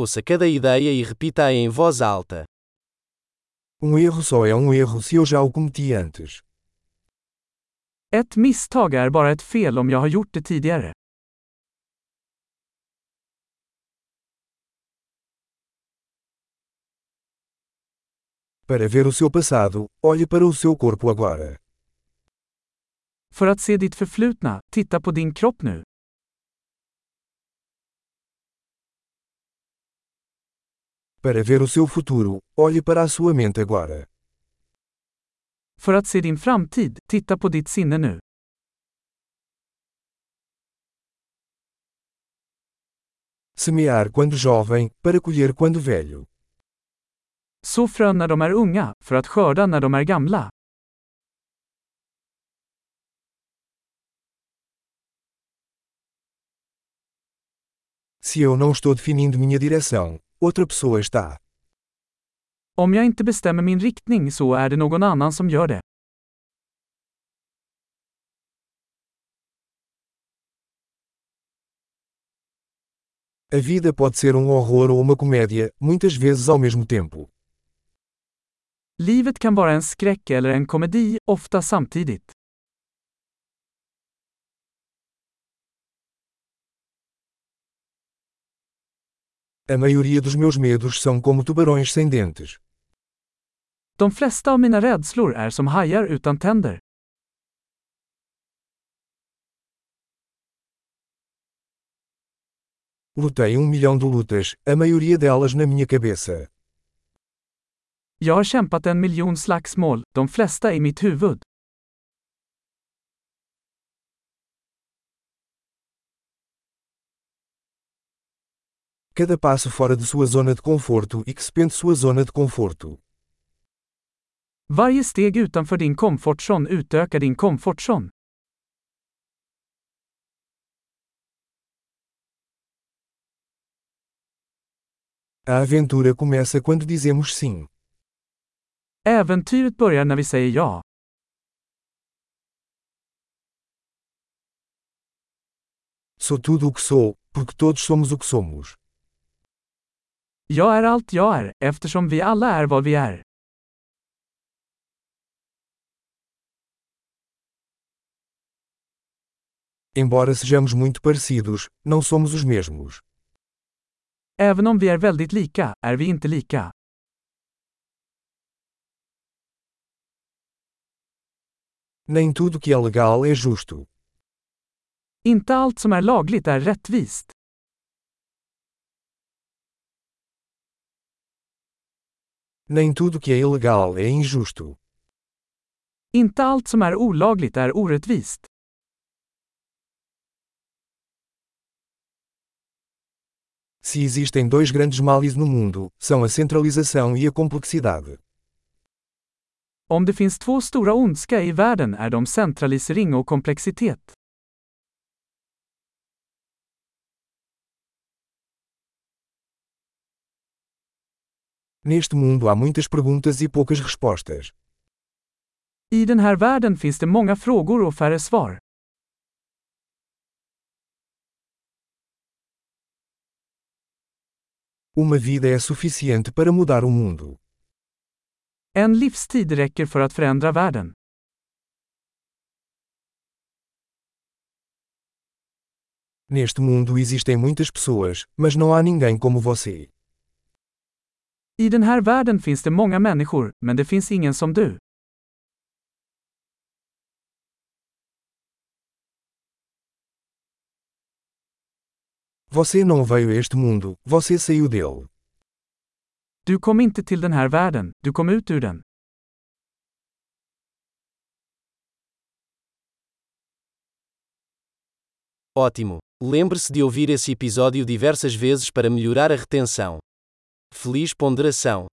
Ouça cada ideia e repita-a em voz alta. Um erro só é um erro se eu já o cometi antes. Ett misstag är bara ett fel om jag har gjort det tidigare. Para ver o seu passado, olhe para o seu corpo agora. För att se ditt förflutna, titta på din kropp nu. Para ver o seu futuro, olhe para a sua mente agora. För att se din framtid, titta på ditt sinne nu. Semear quando jovem, para colher quando velho. Så frön när de är unga, för att skörda när de är gamla. Se eu não estou definindo minha direção, outra pessoa está. Om jag inte bestämmer min riktning så är det någon annan som gör det. A vida pode ser um horror ou uma comédia, muitas vezes ao mesmo tempo. Livet kan vara en skräck eller en komedi, ofta samtidigt. A maioria dos meus medos são como tubarões sem dentes. De flesta av mina rädslor är som hajar utan tänder. Lutei um milhão de lutas, a maioria delas na minha cabeça. Jag har kämpat en miljon slagsmål, de flesta i mitt huvud. Cada passo fora de sua zona de conforto expande sua zona de conforto. Varje steg utanför din komfortzon utökar din komfortzon. A aventura começa quando dizemos sim. Äventyret börjar när vi säger ja. Sou tudo o que sou, porque todos somos o que somos. Jag är allt jag är, eftersom vi alla är vad vi är. Embora sejamos muito parecidos, não somos os mesmos. Även om vi är väldigt lika, är vi inte lika. Nem tudo que é legal é justo. Inte allt som är lagligt är rättvist. Nem tudo que é ilegal é injusto. Inte allt som är olagligt är orättvist. Se existem dois grandes males no mundo, são a centralização e a complexidade. Om det finns två stora ondska i världen är de centralisering och komplexitet. Neste mundo há muitas perguntas e poucas respostas. I den här världen finns det många frågor och färre svar. Uma vida é suficiente para mudar o mundo. En livstid räcker för att förändra världen. Neste mundo existem muitas pessoas, mas não há ninguém como você. I den här världen finns det många människor, men det finns ingen som du. Você não veio a este mundo, você saiu dele. Du kom inte till den här världen, du kom ut ur den. Ótimo! Lembre-se de ouvir esse episódio diversas vezes para melhorar a retenção. Feliz ponderação!